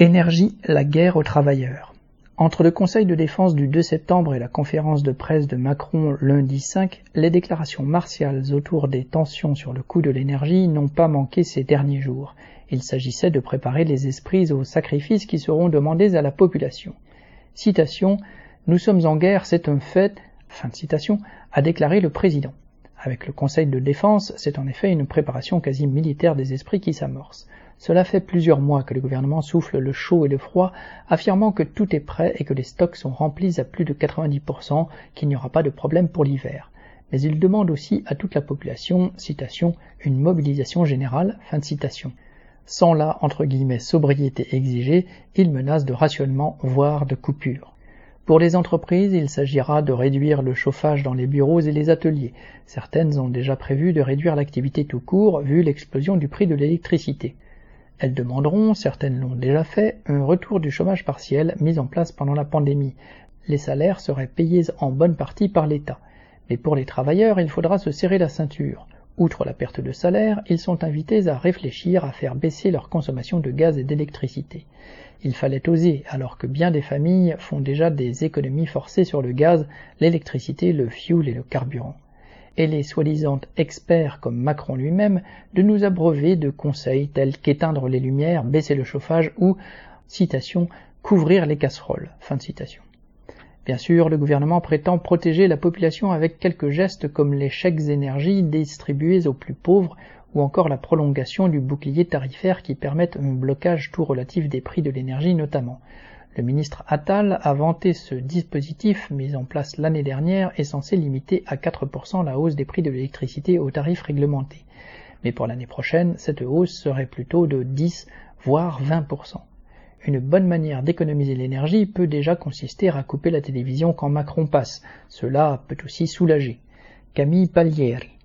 Énergie, la guerre aux travailleurs. Entre le Conseil de défense du 2 septembre et la conférence de presse de Macron lundi 5, les déclarations martiales autour des tensions sur le coût de l'énergie n'ont pas manqué ces derniers jours. Il s'agissait de préparer les esprits aux sacrifices qui seront demandés à la population. Citation Nous sommes en guerre, c'est un fait, fin de citation, a déclaré le président. Avec le Conseil de défense, c'est en effet une préparation quasi militaire des esprits qui s'amorce. Cela fait plusieurs mois que le gouvernement souffle le chaud et le froid, affirmant que tout est prêt et que les stocks sont remplis à plus de 90%, qu'il n'y aura pas de problème pour l'hiver. Mais il demande aussi à toute la population, citation, une mobilisation générale, fin de citation. Sans la, entre guillemets, sobriété exigée, il menace de rationnement, voire de coupure. Pour les entreprises, il s'agira de réduire le chauffage dans les bureaux et les ateliers. Certaines ont déjà prévu de réduire l'activité tout court, vu l'explosion du prix de l'électricité. Elles demanderont, certaines l'ont déjà fait, un retour du chômage partiel mis en place pendant la pandémie. Les salaires seraient payés en bonne partie par l'État. Mais pour les travailleurs, il faudra se serrer la ceinture. Outre la perte de salaire, ils sont invités à réfléchir à faire baisser leur consommation de gaz et d'électricité. Il fallait oser, alors que bien des familles font déjà des économies forcées sur le gaz, l'électricité, le fioul et le carburant et les soi-disant experts comme Macron lui-même de nous abreuver de conseils tels qu'éteindre les lumières, baisser le chauffage ou, citation, couvrir les casseroles. Bien sûr, le gouvernement prétend protéger la population avec quelques gestes comme les chèques énergie distribués aux plus pauvres ou encore la prolongation du bouclier tarifaire qui permettent un blocage tout relatif des prix de l'énergie notamment. Le ministre Attal a vanté ce dispositif mis en place l'année dernière et censé limiter à 4% la hausse des prix de l'électricité aux tarifs réglementés. Mais pour l'année prochaine, cette hausse serait plutôt de 10 voire 20%. Une bonne manière d'économiser l'énergie peut déjà consister à couper la télévision quand Macron passe. Cela peut aussi soulager. Camille Paglieri